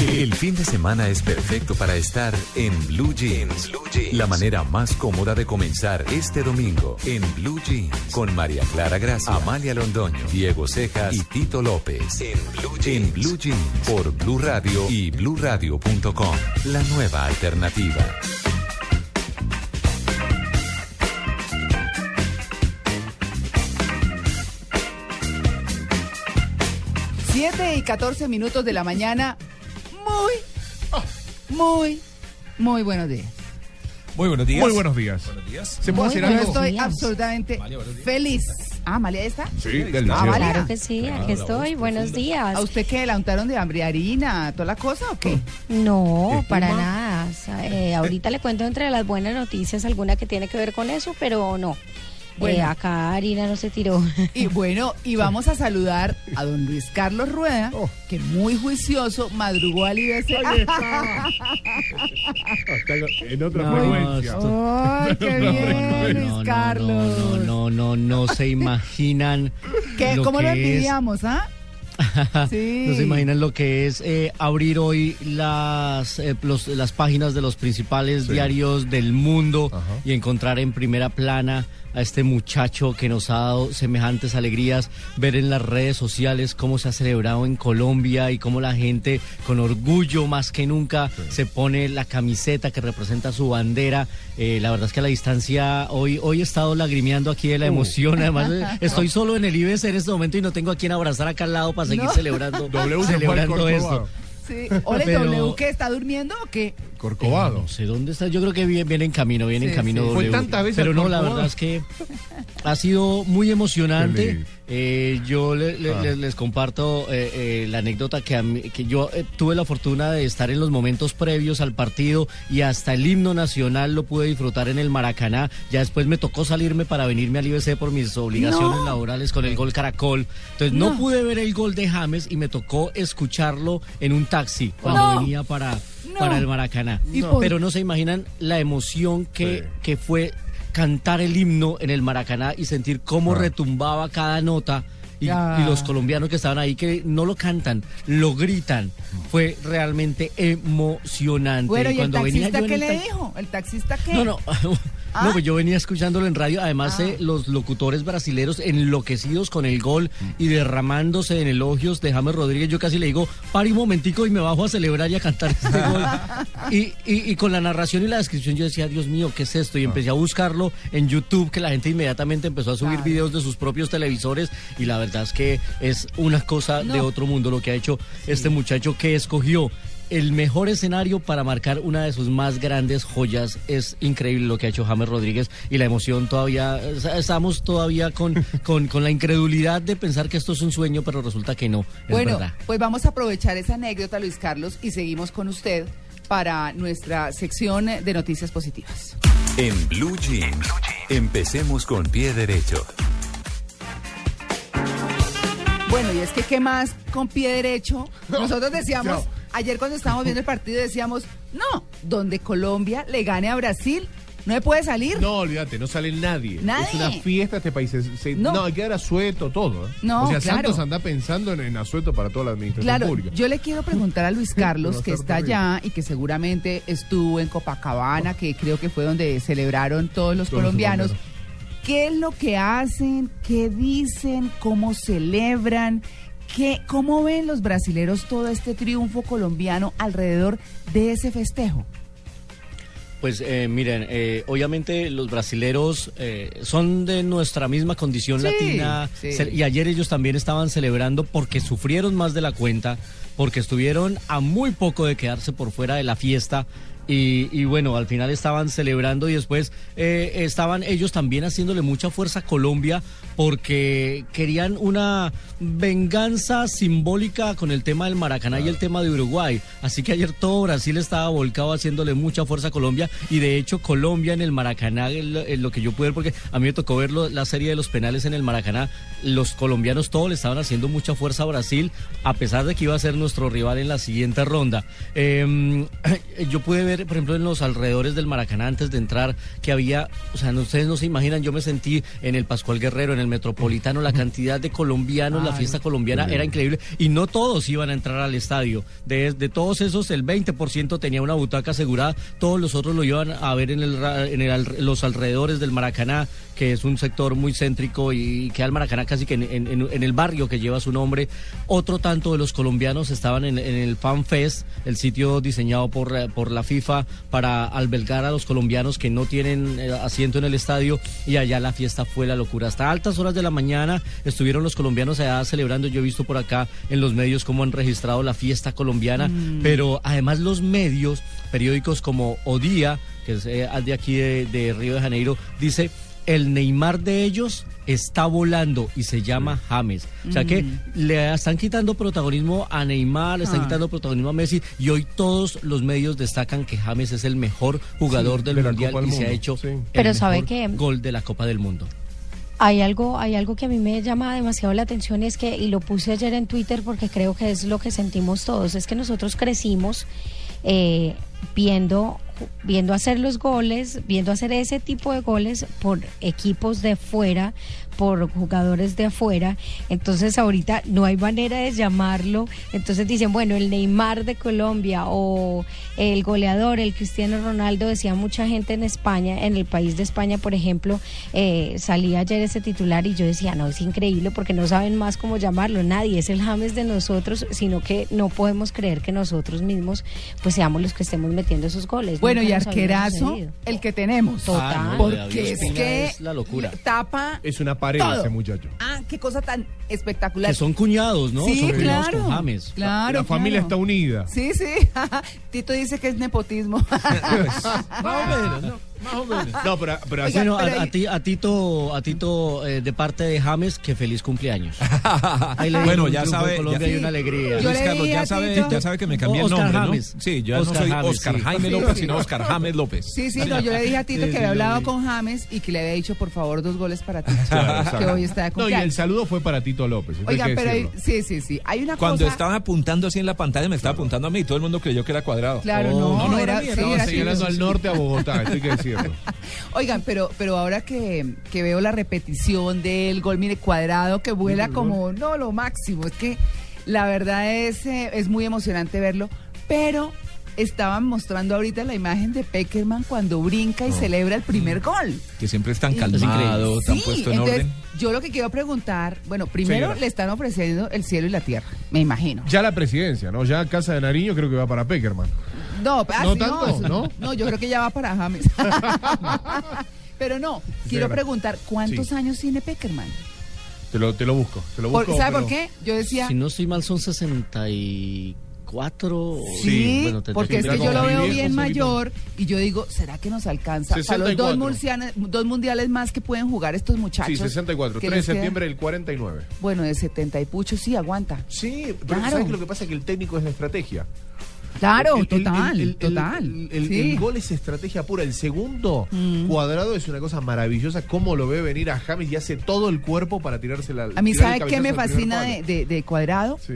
El fin de semana es perfecto para estar en Blue Jeans. La manera más cómoda de comenzar este domingo en Blue Jeans con María Clara Gracia, Amalia Londoño, Diego Cejas y Tito López. En Blue Jeans, en Blue Jeans por Blue Radio y bluradio.com. La nueva alternativa. Siete y 14 minutos de la mañana. Muy, muy, muy buenos días. Muy buenos días. Muy buenos días. ¿Se puede Muy hacer bueno, algo? estoy absolutamente feliz. Ah, María, ¿ahí ¿está? Sí, del Ah. María. Claro que sí, aquí estoy. Buenos días. ¿A usted qué? ¿La untaron de hambre harina, toda la cosa o qué? No, para nada. O sea, eh, ahorita le cuento entre las buenas noticias alguna que tiene que ver con eso, pero no. Bueno. Eh, acá Harina no se tiró. Y bueno, y vamos a saludar a don Luis Carlos Rueda, Oh. que muy juicioso madrugó al IBC. Está en otra Muy- frecuencia. ¡Ay, qué bien, Luis Carlos! No, no, no, no se imaginan. ¿Qué? lo ¿Cómo lo que envidiamos, ah? Sí. No se imaginan lo que es eh, abrir hoy las, eh, los- las páginas de los principales Sí. diarios del mundo Ajá. y encontrar en primera plana a este muchacho que nos ha dado semejantes alegrías, ver en las redes sociales cómo se ha celebrado en Colombia y cómo la gente con orgullo más que nunca se pone la camiseta que representa su bandera. Eh, la verdad es que a la distancia hoy, hoy he estado lagrimeando aquí de la emoción. Además, estoy solo en el IBS en este momento y no tengo a quien abrazar acá al lado para seguir No. celebrando, W celebrando esto. Sí. Ole, Pero- W, ¿qué? ¿Está durmiendo o qué? Corcovado. No sé dónde está. Yo creo que viene, viene en camino, viene Sí, en camino. sí. Fue tantas veces Pero no, la verdad es que ha sido muy emocionante. Eh, yo le- le- Ah. les, les comparto eh, eh, la anécdota que, a mí- que yo eh, tuve la fortuna de estar en los momentos previos al partido y hasta el himno nacional lo pude disfrutar en el Maracaná. Ya después me tocó salirme para venirme al IBC por mis obligaciones No. laborales con el gol Caracol. Entonces no. No. pude ver el gol de James y me tocó escucharlo en un taxi cuando No. venía para, No. para el Maracaná. ¿Y por- Pero no se imaginan la emoción que, Sí. que fue cantar el himno en el Maracaná y sentir cómo Ah. retumbaba cada nota. Y, y los colombianos que estaban ahí que no lo cantan, lo gritan. Fue realmente emocionante. Bueno, ¿y el taxista qué le dijo? ¿El taxista qué? no, no. ¿Ah? No, pues yo venía escuchándolo en radio. Además, Ah. eh, los locutores brasileros enloquecidos con el gol y derramándose en elogios de James Rodríguez. Yo casi le digo, pare un momentico y me bajo a celebrar y a cantar este gol. Y, y- y con la narración y la descripción yo decía, Dios mío, ¿qué es esto? Y empecé a buscarlo en YouTube, que la gente inmediatamente empezó a subir Claro. videos de sus propios televisores. Y la verdad es que es una cosa de otro mundo lo que ha hecho este muchacho que escogió el mejor escenario para marcar una de sus más grandes joyas. Es increíble lo que ha hecho James Rodríguez y la emoción todavía, es- estamos todavía con, con, con la incredulidad de pensar que esto es un sueño, pero resulta que no, es Bueno, verdad. pues vamos a aprovechar esa anécdota, Luis Carlos, y seguimos con usted para nuestra sección de noticias positivas. En Blue Jeans, empecemos con pie derecho. Bueno, y es que qué más con pie derecho. Nosotros decíamos, ayer cuando estábamos viendo el partido decíamos, no, donde Colombia le gane a Brasil, no se puede salir. No, olvídate, no sale nadie. Nadie. Es una fiesta este país. Se- se- No. no. hay que dar asueto todo. ¿eh? No, o sea, claro. Santos anda pensando en, en asueto para toda la administración Claro, pública. yo le quiero preguntar a Luis Carlos, que está terrible. allá y que seguramente estuvo en Copacabana, que creo que fue donde celebraron todos los Todos los colombianos. colombianos. ¿Qué es lo que hacen? ¿Qué dicen? ¿Cómo celebran? ¿Qué, ¿Cómo ven los brasileros todo este triunfo colombiano alrededor de ese festejo? Pues eh, miren, eh, obviamente los brasileros eh, son de nuestra misma condición Sí, latina sí. Y ayer ellos también estaban celebrando porque sufrieron más de la cuenta, porque estuvieron a muy poco de quedarse por fuera de la fiesta Y, y bueno, al final estaban celebrando y después eh, estaban ellos también haciéndole mucha fuerza a Colombia porque querían una venganza simbólica con el tema del Maracaná y el tema de Uruguay. Así que ayer todo Brasil estaba volcado haciéndole mucha fuerza a Colombia y de hecho Colombia en el Maracaná, lo, en lo que yo pude ver, porque a mí me tocó ver lo- la serie de los penales en el Maracaná, los colombianos todos le estaban haciendo mucha fuerza a Brasil, a pesar de que iba a ser nuestro rival en la siguiente ronda. Eh, yo pude ver, por ejemplo, en los alrededores del Maracaná antes de entrar, que había, o sea, no, ustedes no se imaginan, yo me sentí en el Pascual Guerrero, en el Metropolitano, la cantidad de colombianos, la fiesta colombiana era increíble y no todos iban a entrar al estadio. De, de todos esos, el 20% tenía una butaca asegurada, todos los otros lo iban a ver en, el, en los alrededores del Maracaná, que es un sector muy céntrico y queda el Maracaná casi que en, en- en- en el barrio que lleva su nombre. Otro tanto de los colombianos estaban en, el Fan Fest, el sitio diseñado por, por la FIFA para albergar a los colombianos que no tienen eh, asiento en el estadio y allá la fiesta fue la locura. Hasta altas horas de la mañana estuvieron los colombianos allá celebrando. Yo he visto por acá en los medios cómo han registrado la fiesta colombiana, pero además los medios, periódicos como Odía, que es eh, de aquí de, de Río de Janeiro, dice el Neymar de ellos está volando y se llama James. O sea que le están quitando protagonismo a Neymar, le están Ah. quitando protagonismo a Messi y hoy todos los medios destacan que James es el mejor jugador Sí, del de mundial y se ha hecho sí. el Pero ¿sabe mejor gol de la Copa del Mundo. Hay algo, hay algo que a mí me llama demasiado la atención y es que, y lo puse ayer en Twitter porque creo que es lo que sentimos todos, es que nosotros crecimos eh, viendo, viendo hacer los goles, viendo hacer ese tipo de goles por equipos de fuera, por jugadores de afuera. Entonces ahorita no hay manera de llamarlo. Entonces dicen, bueno, el Neymar de Colombia o el goleador, el Cristiano Ronaldo, decía mucha gente en España, en el país de España, por ejemplo, eh, salía ayer ese titular y yo decía, no, es increíble porque no saben más cómo llamarlo. Nadie es el James de nosotros, sino que no podemos creer que nosotros mismos pues seamos los que estemos metiendo esos goles. Bueno, Nunca y arquerazo, el que tenemos. Total. Ah, no, Porque es que es la locura. tapa Es una pared Todo. ese muchacho. Ah, qué cosa tan espectacular. Que son cuñados, ¿no? Sí, claro. con James. Claro, la familia claro. está unida. Sí, sí. Tito dice que es nepotismo. Más o menos, ¿no? Más o menos. No, pero, pero así- Bueno, a, pero a ahí- ti, a Tito, a Tito eh, de parte de James, que feliz cumpleaños. Ahí le Bueno, ya sabe, Colombia ya- y una alegría. Yo Luis Carlos, ya a sabe, Tito- ya sabe que me cambié el Oscar nombre, James. ¿no? Sí, yo Oscar no soy James, Oscar sí. Jaime Sí, López, sí. sino Oscar James López. Sí, sí, no, yo le dije a Tito Sí, que sí, había hablado con James y que le había dicho, por favor, dos goles para ti. Claro, que hoy está de No, y el cumpleaños. saludo fue para Tito López. que pero hay- sí, sí, sí. Hay una Cuando cosa. estaba apuntando así en la pantalla, me estaba apuntando a mí y todo el mundo creyó que era cuadrado. Claro, Oh, no, no, no, era, sí, era señalando Tito. al norte a Bogotá, hay que Oigan, pero, pero ahora que, que veo la repetición del gol, mire, cuadrado que vuela como, no, lo máximo. Es que la verdad es, eh, es muy emocionante verlo, pero estaban mostrando ahorita la imagen de Peckerman cuando brinca y celebra el primer gol. Que siempre están Y- calmados, están Sí, puestos en entonces, orden. yo lo que quiero preguntar, bueno, primero Señora. le están ofreciendo el cielo y la tierra, me imagino. Ya la presidencia, ¿no? Ya Casa de Nariño creo que va para Peckerman. No, ah, No sí, tanto, ¿no? No, yo creo que ya va para James. Pero no, quiero preguntar, ¿cuántos Sí. años tiene Peckerman? Te lo, te lo busco, te lo Por- busco. ¿Sabe por qué? Yo decía, Si no estoy mal, son 64. sí, bueno, porque es que yo lo veo bien mayor y yo digo, ¿será que nos alcanza? Para los dos 64. mundiales, dos mundiales más que pueden jugar estos muchachos. Sí, 64, que 3 de septiembre del 49. Bueno, de 70 y pucho sí aguanta. Sí, pero Claro. ¿sabes que lo que pasa? Es que el técnico es la estrategia. Claro, El- total, el- el- total. El, el- Sí. el gol es estrategia pura. El segundo Mm. cuadrado es una cosa maravillosa. Cómo lo ve venir a James y hace todo el cuerpo para tirarse la. A mí, tirar el ¿sabe qué me fascina de, de- de Cuadrado? Sí.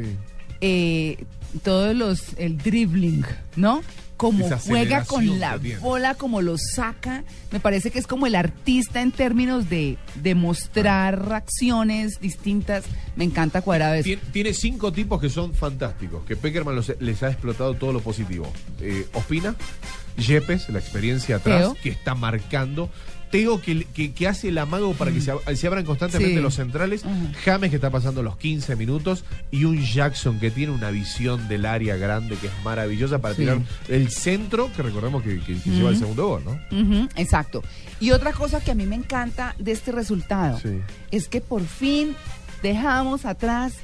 eh, todos los, el dribbling, ¿no? Como juega con la tiene. bola, como lo saca. Me parece que es como el artista en términos de, de mostrar acciones distintas. Me encanta Cuadrado eso. Tien- Tiene cinco tipos que son fantásticos, que Peckerman los- les ha explotado todo lo positivo. Eh, Ospina, Yepes, la experiencia atrás, que está marcando. Teo, que, que, que hace el amago para que se, ab- se abran constantemente Sí. los centrales. James, que está pasando los 15 minutos. Y un Jackson, que tiene una visión del área grande, que es maravillosa para Sí. tirar el centro, que recordemos que, que- que lleva el segundo gol, ¿no? Exacto. Y otra cosa que a mí me encanta de este resultado Sí. es que por fin dejamos atrás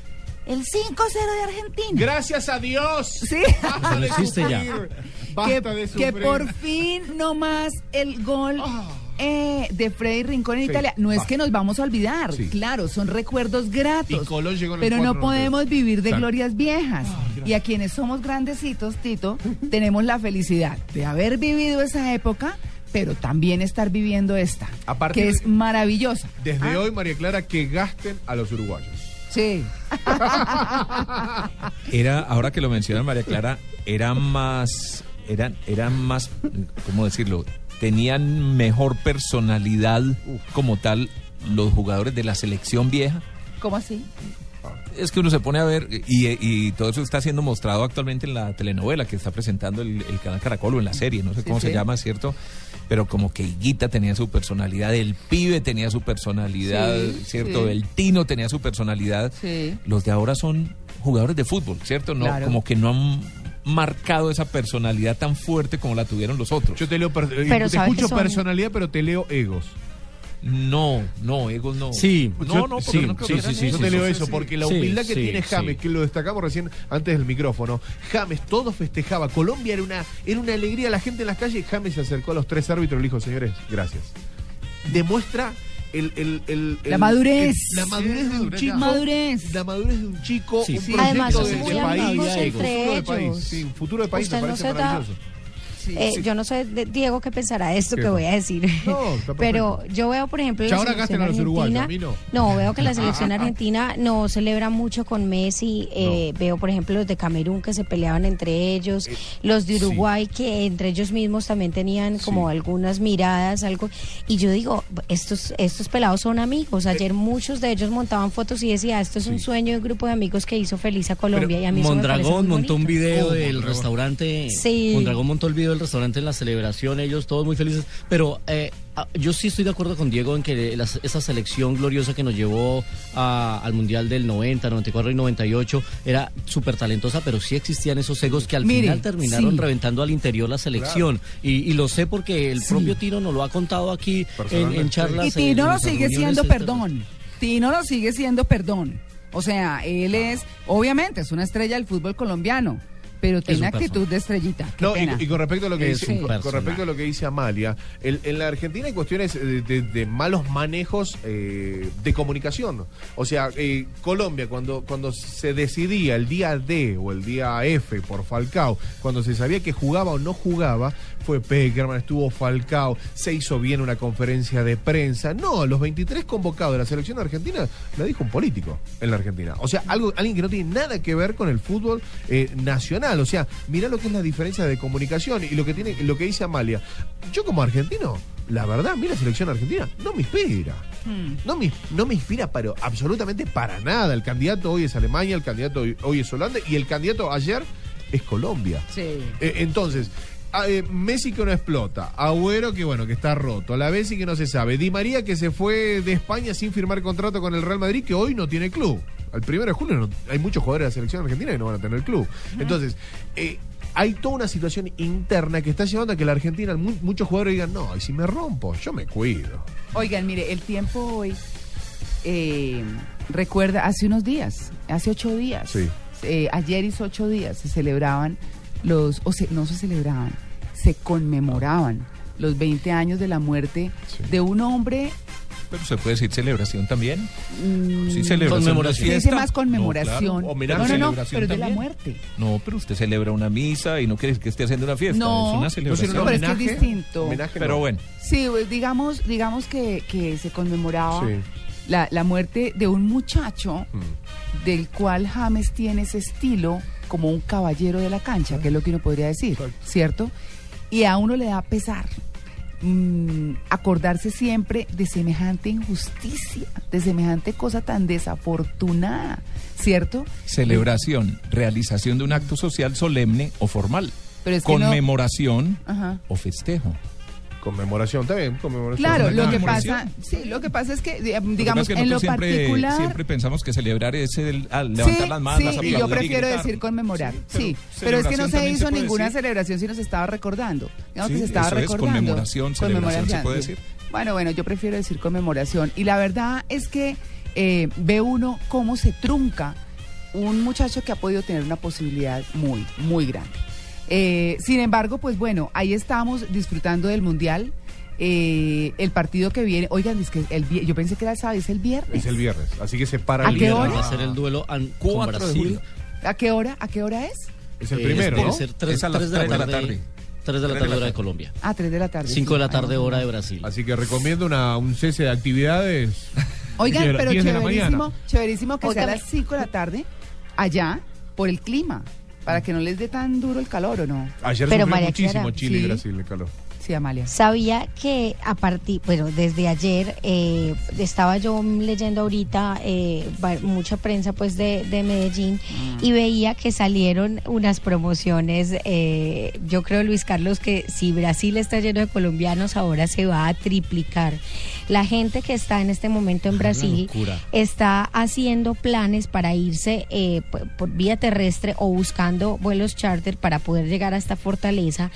el 5-0 de Argentina. Gracias a Dios. Sí. Basta No de existe ya. sufrir. que, Basta de que sufrir. por fin no más el gol eh, de Freddy Rincón en Sí, Italia. No es que nos vamos a olvidar, Sí. claro, son recuerdos gratos. Y Colón llegó en el pero no 4-9. podemos vivir de Exacto. glorias viejas. y a quienes somos grandecitos, Tito, tenemos la felicidad de haber vivido esa época, pero también estar viviendo esta, Aparte que de- es maravillosa. Desde Ah, hoy, María Clara, que gasten a los uruguayos. Sí. Era, ahora que lo menciona María Clara, era más, eran, eran más, ¿cómo decirlo? Tenían mejor personalidad como tal los jugadores de la selección vieja. ¿Cómo así? Es que uno se pone a ver, y, y todo eso está siendo mostrado actualmente en la telenovela que está presentando el, el canal Caracol o en la serie, no sé Sí, cómo se sí. llama, ¿cierto? Pero como que Higuita tenía su personalidad, el pibe tenía su personalidad, Sí, ¿cierto? sí. El Tino tenía su personalidad. Sí. Los de ahora son jugadores de fútbol, ¿cierto? No, Claro. como que no han marcado esa personalidad tan fuerte como la tuvieron los otros. Yo te leo, per- eh, Pero te ¿sabes escucho son- personalidad, pero te leo egos. No, no, egos no. Sí, no, Yo- no, porque sí, no creo sí, que sí, Yo te leo Sí, eso, sí. porque la Sí, humildad que sí, tiene sí. James, que lo destacamos recién antes del micrófono, James todo festejaba, Colombia era una, era una alegría, la gente en las calles, James se acercó a los tres árbitros y le dijo, señores, gracias. Demuestra el, el- el- La madurez. el- la madurez de un chico. Madurez. La madurez de un chico, Sí. un Sí. proyecto Además, de, país, un entre futuro de país, ellos. sí, un futuro de país Usted me no parece da- Eh, yo no sé, de- Diego, qué pensará de esto ¿Qué? que voy a decir. No, está. Pero yo veo, por ejemplo, la ahora selección argentina. a mí no. veo que la selección argentina no celebra mucho con Messi. eh, Veo, por ejemplo, los de Camerún que se peleaban entre ellos, Eh, los de sí. Uruguay que entre ellos mismos también tenían como Sí. algunas miradas, algo. Y yo digo, estos estos pelados son amigos. Ayer muchos de ellos montaban fotos y decía, esto es un sueño de un grupo de amigos que hizo feliz a Colombia. y a mí me Mondragón montó un video Oh, del restaurante. Sí. Mondragón montó el video del restaurante en la celebración, ellos todos muy felices. Pero eh, ah, yo sí estoy de acuerdo con Diego en que la- esa selección gloriosa que nos llevó a- al Mundial del 90, 94 y 98 era súper talentosa, pero sí existían esos egos que al Mire, final terminaron sí. reventando al interior la selección. Y, y lo sé porque el propio Tino nos lo ha contado aquí en, en charlas. Y en Tino lo sigue siendo perdón. Tino lo sigue siendo perdón. O sea, él es, obviamente, es una estrella del fútbol colombiano, pero tiene actitud de estrellita. Qué No, y, pena. y con respecto a lo que Es dice, con- respecto a lo que dice Amalia, el- en la Argentina hay cuestiones de, de- de malos manejos eh, de comunicación. O sea, eh, Colombia cuando cuando se decidía el día D o el día F por Falcao, cuando se sabía que jugaba o no jugaba, fue Peckerman, estuvo Falcao, se hizo bien una conferencia de prensa. No, los 23 convocados de la selección argentina la dijo un político en la Argentina. O sea, algo alguien que no tiene nada que ver con el fútbol eh, nacional. O sea, mirá lo que es la diferencia de comunicación y lo que tiene lo que dice Amalia. Yo como argentino, la verdad, mira la selección argentina, no me inspira. No me, no me inspira pero absolutamente para nada. El candidato hoy es Alemania, el candidato hoy, hoy es Holanda y el candidato ayer es Colombia. Sí. Eh, entonces, a- eh, Messi que no explota, Agüero que bueno, que está roto, la Bessi que no se sabe, Di María que se fue de España sin firmar contrato con el Real Madrid que hoy no tiene club. Al primero de julio no- hay muchos jugadores de la selección argentina que no van a tener club. Entonces, eh, hay toda una situación interna que está llevando a que la Argentina, mu- muchos jugadores digan, no, y si me rompo, yo me cuido. Oigan, mire, el tiempo hoy eh, recuerda hace unos días, hace ocho días. Sí. eh, ayer hizo ocho días, se celebraban los, o se, no se celebraban, se conmemoraban los 20 años de la muerte Sí. de un hombre, Pero se puede decir celebración también. mm, Sí, celebración. Conmemoración. se no dice más conmemoración. No, claro, no, no, no, pero es de la muerte. No, pero usted celebra una misa y no quiere que esté haciendo una fiesta. No. es una No, celebración. un pero es que es distinto. homenaje Pero no. bueno, Sí, pues, digamos, digamos que, que se conmemoraba Sí. la, la muerte de un muchacho Mm. del cual James tiene ese estilo como un caballero de la cancha, que es lo que uno podría decir, Exacto. ¿cierto? Y a uno le da pesar mm, acordarse siempre de semejante injusticia, de semejante cosa tan desafortunada, ¿cierto? celebración, realización de un acto social solemne o formal. Pero es que no- Conmemoración o festejo. Conmemoración, bien, conmemoración. Claro, lo que conmemoración. pasa, sí, lo que pasa es que, di- Lo que digamos, pasa es que en lo siempre, particular, siempre pensamos que celebrar es el, al levantar sí, las manos, sí, aplaudir y yo prefiero decir conmemorar, Sí, sí, pero pero es que no se también hizo se ninguna decir. celebración, sino se estaba recordando. Digamos Sí, que se estaba eso es, recordando. conmemoración, celebración, se puede decir. Bueno, bueno, yo prefiero decir conmemoración. Y la verdad es que eh, ve uno cómo se trunca un muchacho que ha podido tener una posibilidad muy, muy grande. Eh, sin embargo, pues bueno, ahí estamos disfrutando del Mundial. Eh, el partido que viene, oigan, es que el, yo pensé que era el sábado, es el viernes. Es el viernes, así que se para ¿A el qué viernes. hora? Va a ser el duelo an- con 4 de Brasil. ¿A qué hora? ¿A qué hora es? Es el Eh, primero, debe ¿no? ser tres, Es a las tres de la de la tarde. tarde. 3 de la tarde hora de Colombia. Ah, 3 de la tarde. 5 de la tarde Ah, hora de Brasil. Así que recomiendo una, un cese de actividades. Oigan, pero chéverísimo, chéverísimo que sea a las 5 de la tarde allá por el clima, para que no les dé tan duro el calor, ¿o no? Ayer Pero sufrió María muchísimo Clara, Chile y sí. Brasil el calor. Sí, Amalia. Sabía que a partir, bueno, desde ayer eh, estaba yo leyendo ahorita eh, mucha prensa pues de, de Medellín y veía que salieron unas promociones. eh, yo creo, Luis Carlos, que si Brasil está lleno de colombianos, ahora se va a triplicar. La gente que está en este momento en Brasil locura. está haciendo planes para irse eh, por, por vía terrestre o buscando vuelos charter para poder llegar a esta fortaleza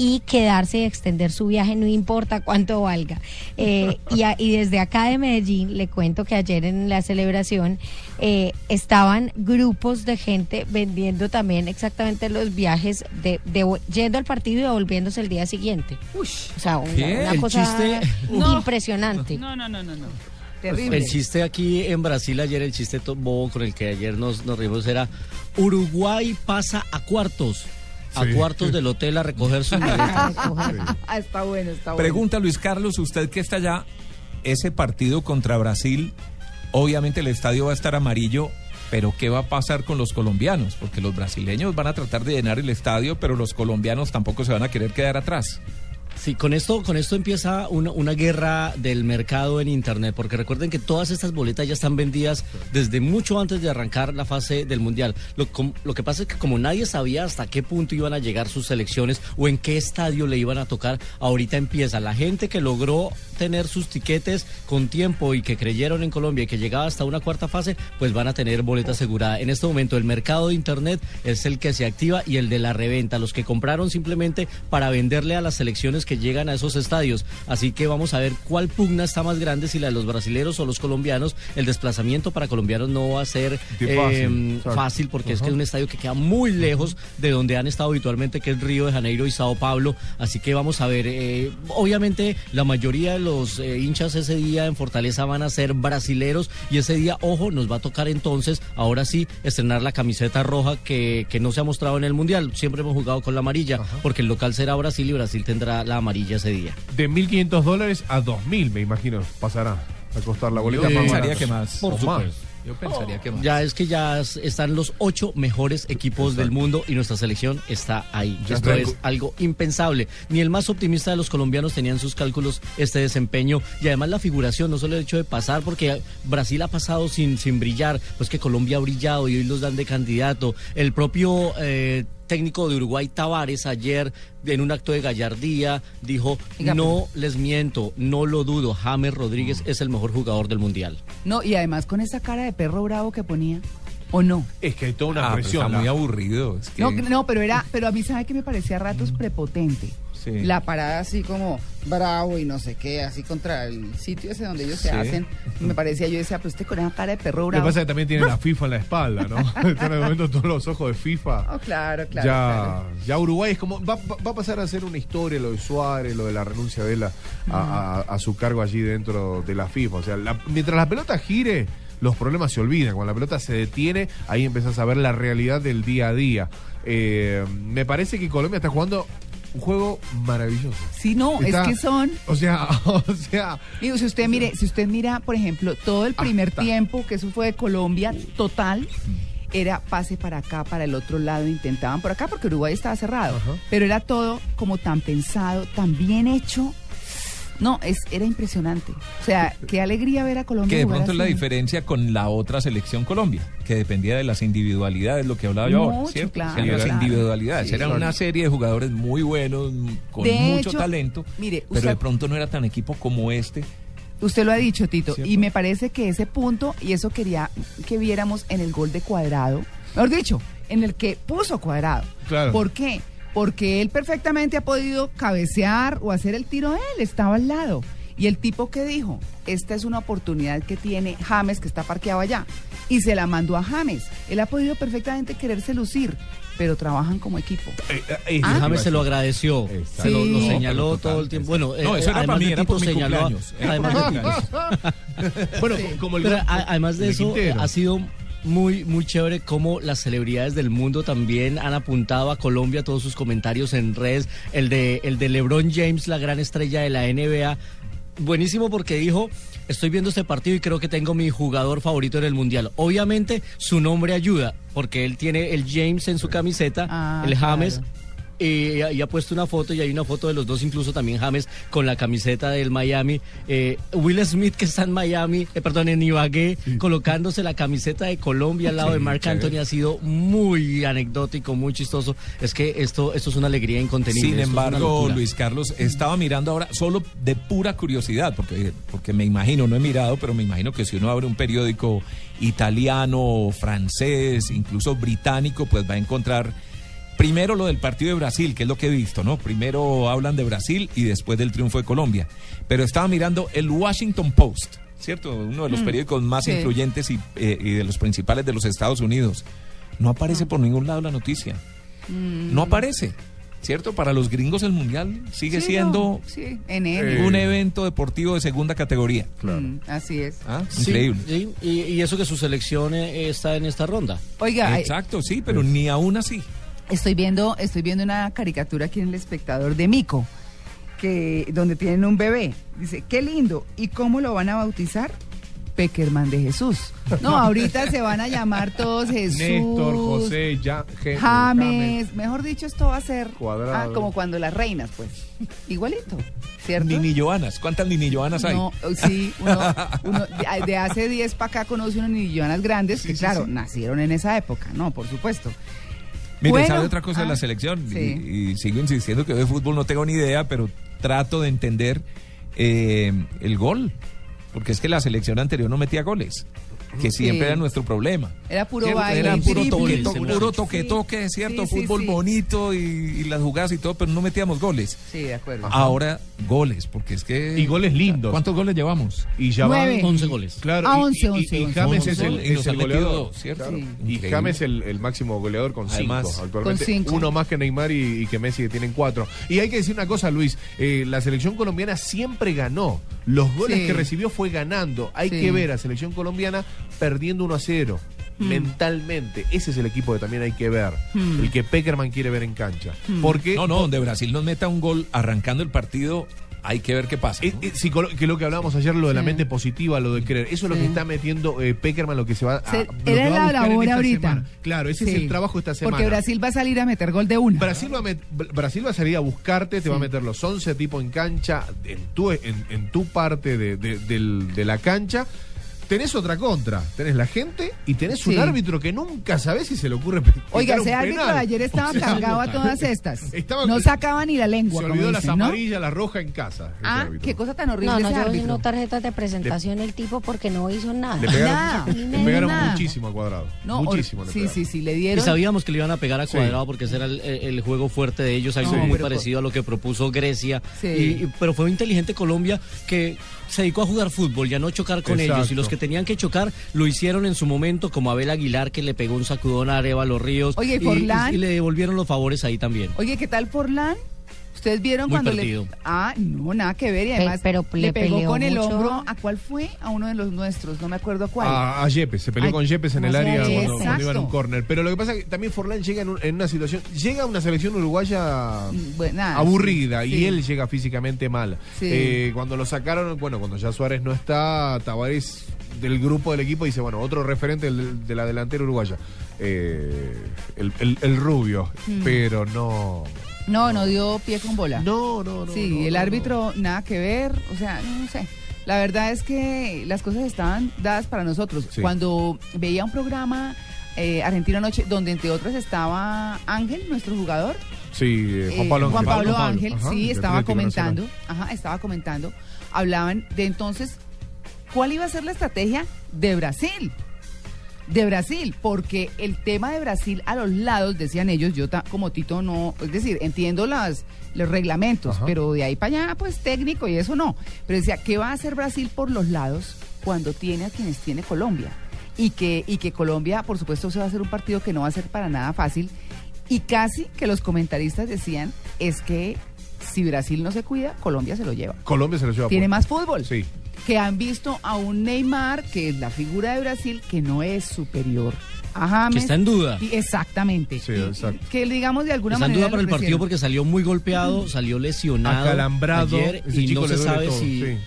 y quedarse y extender su viaje, no importa cuánto valga. Eh, y, a- y desde acá de Medellín, le cuento que ayer en la celebración eh, estaban grupos de gente vendiendo también exactamente los viajes de, de- yendo al partido y devolviéndose el día siguiente. O sea, una, cosa chiste- impresionante. No, no, no, no, no. Terrible. el chiste aquí en Brasil ayer, el chiste to- bobo con el que ayer nos, nos reímos era Uruguay pasa a cuartos, a Sí. cuartos del hotel a recoger maletas. Ah, está bueno, está bueno. Pregunta Luis Carlos, usted que está allá, ese partido contra Brasil, obviamente el estadio va a estar amarillo, pero ¿qué va a pasar con los colombianos? Porque los brasileños van a tratar de llenar el estadio, pero los colombianos tampoco se van a querer quedar atrás. Sí, con esto, con esto empieza una, una guerra del mercado en internet, porque recuerden que todas estas boletas ya están vendidas desde mucho antes de arrancar la fase del mundial. Lo, com- lo que pasa es que como nadie sabía hasta qué punto iban a llegar sus selecciones o en qué estadio le iban a tocar, ahorita empieza. La gente que logró tener sus tiquetes con tiempo y que creyeron en Colombia y que llegaba hasta una cuarta fase, pues van a tener boleta asegurada. En este momento el mercado de internet es el que se activa y el de la reventa, los que compraron simplemente para venderle a las selecciones que llegan a esos estadios. Así que vamos a ver cuál pugna está más grande, si la de los brasileros o los colombianos. El desplazamiento para colombianos no va a ser eh, fácil porque es que es un estadio que queda muy lejos de donde han estado habitualmente, que es Río de Janeiro y Sao Paulo. Así que vamos a ver, eh, obviamente la mayoría de los eh, hinchas ese día en Fortaleza van a ser brasileros y ese día, ojo, nos va a tocar entonces, ahora sí, estrenar la camiseta roja que, que no se ha mostrado en el Mundial. Siempre hemos jugado con la amarilla, porque el local será Brasil y Brasil tendrá la amarilla ese día. De 1.500 dólares a 2.000, me imagino, pasará a costar la boleta Yo más pensaría que más. Por O supuesto. más. Yo pensaría que más. Ya es que ya están los ocho mejores equipos del mundo y nuestra selección está ahí. Ya Esto es algo impensable. Ni el más optimista de los colombianos tenía en sus cálculos este desempeño y además la figuración, no solo el hecho de pasar, porque Brasil ha pasado sin, sin brillar, pues que Colombia ha brillado y hoy los dan de candidato. El propio eh, técnico de Uruguay, Tavares, ayer en un acto de gallardía dijo, no les miento, no lo dudo, James Rodríguez es el mejor jugador del Mundial. No, y además con esa cara de perro bravo que ponía, ¿o no? Es que hay toda una Ah, presión. está muy aburrido. es que- No, no, pero era, pero a mí sabe que me parecía a ratos prepotente. Sí. La parada así como bravo y no sé qué, así contra el sitio ese donde ellos se hacen. Me parecía, yo decía, pero usted con esa cara de perro Lo que bravo. pasa es que también tiene la FIFA en la espalda, ¿no? Están en el momento todos los ojos de FIFA. Oh, claro, claro. ya, claro. ya Uruguay es como. Va, va- va a pasar a ser una historia lo de Suárez, lo de la renuncia de él a, a- a- a su cargo allí dentro de la FIFA. O sea, la- mientras la pelota gire, los problemas se olvidan. Cuando la pelota se detiene, ahí empezás a ver la realidad del día a día. Eh, me parece que Colombia está jugando un juego maravilloso. Sí, no, Está- es que son. O sea, o sea. Digo, si usted mire, si usted mira, por ejemplo, todo el primer Hasta. tiempo, que eso fue de Colombia, total, era pase para acá, para el otro lado, intentaban por acá, porque Uruguay estaba cerrado. Ajá. Pero era todo como tan pensado, tan bien hecho. No, es, era impresionante. O sea, qué alegría ver a Colombia. Que de jugar pronto es la diferencia con la otra selección Colombia, que dependía de las individualidades, lo que hablaba yo ahora, Mucho, ¿cierto? claro, Eran las claro. individualidades, Sí. era una serie de jugadores muy buenos, con De mucho hecho, talento, mire, pero usted- de pronto no era tan equipo como este. Usted lo ha dicho, Tito, ¿Cierto? y me parece que ese punto, y eso quería que viéramos en el gol de cuadrado, mejor dicho, en el que puso cuadrado. Claro. ¿Por qué? Porque él perfectamente ha podido cabecear o hacer el tiro él, estaba al lado. Y el tipo que dijo, esta es una oportunidad que tiene James, que está parqueado allá. y se la mandó a James. Él ha podido perfectamente quererse lucir, pero trabajan como equipo. Eh, eh, Y eh, James se lo agradeció, se lo, lo Sí. señaló todo el tiempo. Bueno, No, eh, eso era además para mí, de era Tito por mi señaló- cumpleaños. Era además de Bueno, co- como el Pero gol- a- además de el eso, Quintero. ha sido muy, muy chévere cómo las celebridades del mundo también han apuntado a Colombia todos sus comentarios en redes. El de, el de LeBron James, la gran estrella de la NBA. Buenísimo porque dijo, estoy viendo este partido y creo que tengo mi jugador favorito en el Mundial. Obviamente su nombre ayuda, porque él tiene el James en su camiseta, Ah, el James, claro. Y, y ha puesto una foto y hay una foto de los dos, incluso también James con la camiseta del Miami. Eh, Will Smith que está en Miami, eh, perdón, en Ibagué, colocándose la camiseta de Colombia al lado de Marc. Anthony ha sido muy anecdótico, muy chistoso. Es que esto, esto es una alegría incontenible. Sin embargo. Luis Carlos, estaba mirando ahora solo de pura curiosidad, porque, porque me imagino, no he mirado, pero me imagino que si uno abre un periódico italiano, francés, incluso británico, pues va a encontrar primero lo del partido de Brasil, que es lo que he visto, ¿no? Primero hablan de Brasil y después del triunfo de Colombia. Pero estaba mirando el Washington Post, ¿cierto? Uno de los periódicos más sí. influyentes y, eh, y de los principales de los Estados Unidos. No aparece por ningún lado la noticia. No aparece. ¿Cierto? Para los gringos el Mundial sigue Sí, siendo no, sí, en Eh, él. un evento deportivo de segunda categoría. Mm, así es. ¿Ah? Sí, Increíble. y, y eso que su selección eh, está en esta ronda. Oiga, Exacto, sí, pero ni aún así. Estoy viendo, estoy viendo una caricatura aquí en el espectador de Mico, que, donde tienen un bebé. Dice, qué lindo. ¿Y cómo lo van a bautizar? Peckerman de Jesús. No, ahorita se van a llamar todos Jesús. Néstor, José, ya, James. Mejor dicho, esto va a ser Cuadrado. ah, como cuando las reinas, pues. Igualito, ¿cierto? Nini Joanas. ¿Cuántas Nini Joanas hay? No, sí, uno, uno de, de hace 10 para acá conoce unos nillonas grandes que, claro, nacieron en esa época, ¿no? Por supuesto. Mire, Bueno, ¿sabe otra cosa de ah, la selección? Y- sí. Y, sigo insistiendo que de fútbol no tengo ni idea, pero trato de entender eh, el gol. Porque es que la selección anterior no metía goles. Que siempre Sí. era nuestro problema. Era puro ¿Cierto? baile, Era puro toque, Sí, toque, puro toque, toque, ¿cierto? Sí, Fútbol sí. bonito y, y las jugadas y todo, pero no metíamos goles. Sí, de acuerdo. Ahora, goles, porque es que... Y goles lindos. ¿Cuántos goles llevamos? Y ya van Nueve. 11 goles. Claro, Ah, y- 11, y, y- 11, y 11. James 11, es el, es goleador. ¿cierto? Claro. Y Increíble. James el, el máximo goleador con Además, cinco actualmente. con cinco. Uno más que Neymar y, y que Messi que tienen cuatro. Y hay que decir una cosa, Luis. eh, la selección colombiana siempre ganó. Los goles Sí. que recibió fue ganando. Hay Sí. que ver a selección colombiana perdiendo 1 a 0. Mentalmente, ese es el equipo que también hay que ver. Hmm. El que Peckerman quiere ver en cancha. Porque No, no, donde Brasil nos meta un gol arrancando el partido, hay que ver qué pasa. Eh, ¿no? eh, psicolo- que lo que hablábamos ayer, lo de la mente positiva, lo de creer, eso es lo Sí. que está metiendo eh, Peckerman, lo que se va a. Se- lo que era va la buscar en labor esta ahorita. semana. Claro, ese es el trabajo esta semana. Porque Brasil va a salir a meter gol de una. Brasil va, a met- Brasil va a salir a buscarte, te va a meter los 11 tipos en cancha, en tu, en, en tu parte de, de la cancha. Tenés otra contra, tenés la gente y tenés un Sí. árbitro que nunca sabés si se le ocurre. Oiga, ese árbitro de ayer estaba O sea, cargado a todas estas. Estaba- no sacaba ni la lengua. Se como olvidó las dicen, ¿no? amarillas, la roja en casa. Ah, árbitro. qué cosa tan horrible No, no, ese yo vi árbitro. no tarjetas de presentación el tipo porque no hizo nada. Le pegaron, Nada, le ni pegaron nada. muchísimo al cuadrado. No, muchísimo. hor- le sí, sí, sí, le Y dieron. sabíamos que le iban a pegar a Sí. cuadrado porque ese era el, el juego fuerte de ellos, algo No, muy parecido a lo que propuso Grecia. Sí. Y- y- pero fue inteligente Colombia que se dedicó a jugar fútbol y a no chocar con Exacto. ellos. Y los que tenían que chocar lo hicieron en su momento, como Abel Aguilar que le pegó un sacudón a Arevalo Ríos. Oye, ¿y y, Forlán? y- y le devolvieron los favores ahí también. Oye, ¿qué tal Forlán? ¿Ustedes vieron Muy cuando perdido. le... Ah, no, nada que ver. Y además pero le le pegó peleó con el mucho. hombro. ¿A cuál fue? A uno de los nuestros. No me acuerdo a cuál. A, a Yepes, se peleó con Yepes en no el área cuando, cuando iba en un córner. Pero lo que pasa es que también Forlán llega en, un- en una situación, llega a una selección uruguaya bueno, nada, aburrida sí, y sí. él llega físicamente mal. Sí. Eh, cuando lo sacaron, bueno, cuando ya Suárez no está, Tavares del grupo del equipo dice, bueno, otro referente del- de la delantera uruguaya, eh, el, el- el rubio, Mm. pero no... No, no dio pie con bola. No, no, no. Sí, no, el no, árbitro nada que ver, o sea, no sé. La verdad es que las cosas estaban dadas para nosotros. Sí. Cuando veía un programa eh, Argentina Noche, donde entre otros estaba Ángel, nuestro jugador. Sí, eh, Juan eh, Pablo Juan Ángel. Pablo Juan Ángel, Ajá, sí, estaba comentando, ajá, estaba comentando, hablaban de entonces cuál iba a ser la estrategia de Brasil. De Brasil, porque el tema de Brasil a los lados, decían ellos, yo ta- como Tito no, es decir, entiendo las, los reglamentos, Ajá. pero de ahí para allá, pues técnico y eso no. Pero decía, ¿qué va a hacer Brasil por los lados cuando tiene a quienes tiene Colombia? y que, y que Colombia, por supuesto, se va a ser un partido que no va a ser para nada fácil. Y casi que los comentaristas decían es que si Brasil no se cuida, Colombia se lo lleva. Colombia se lo lleva. Tiene por- más fútbol. Sí. Que han visto a un Neymar, que es la figura de Brasil, que no es superior a James. Que está en duda. Y- exactamente. Sí, Y- exacto. Que digamos de alguna Está en manera. duda para el partido porque salió muy golpeado, salió lesionado Acalambrado, ayer y no se sabe todo, si sí.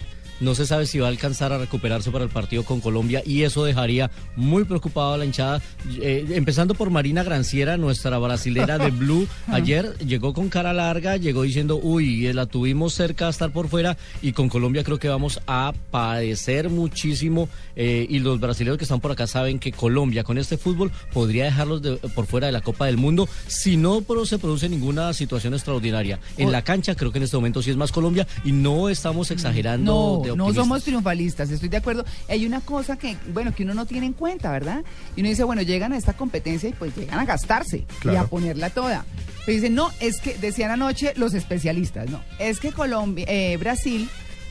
No se sabe si va a alcanzar a recuperarse para el partido con Colombia y eso dejaría muy preocupado a la hinchada. Eh, empezando por Marina Granciera, nuestra brasilera de Blue, ayer llegó con cara larga, llegó diciendo, uy, la tuvimos cerca de estar por fuera y con Colombia creo que vamos a padecer muchísimo eh, y los brasileños que están por acá saben que Colombia con este fútbol podría dejarlos de- por fuera de la Copa del Mundo si no se produce ninguna situación extraordinaria. En la cancha creo que en este momento sí es más Colombia y no estamos exagerando. No, de no optimistas. somos triunfalistas, estoy de acuerdo. Hay una cosa que, bueno, que uno no tiene en cuenta, ¿verdad? Y uno dice, bueno, llegan a esta competencia y pues llegan a gastarse y a ponerla toda. Pero dicen, no, es que, decían anoche los especialistas, no, es que Colombia, eh, Brasil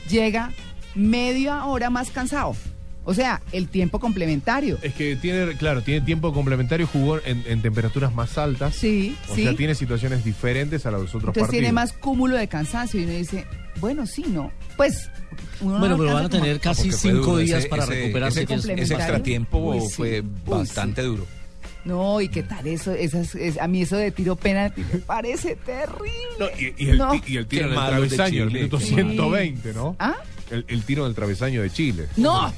llega media hora más cansado. O sea, el tiempo complementario. Es que tiene, claro, tiene tiempo complementario, jugó en, en temperaturas más altas. Sí, O sí. sea, tiene situaciones diferentes a los otros Entonces partidos. tiene más cúmulo de cansancio y uno dice, bueno, sí, no. Pues, uno no Bueno, pero van a como- tener casi cinco duro, días ese- para ese- recuperarse. Ese, ese extratiempo Uy, sí. fue Uy, bastante duro. No, y qué tal eso, esas, es- a mí eso de tiro penalti me parece terrible. No, y, y el, No. y el tiro Qué en el malos de travesaño, el Chile. minuto Sí. 120, ¿no? ¿Ah? El, el tiro en el travesaño de Chile. No,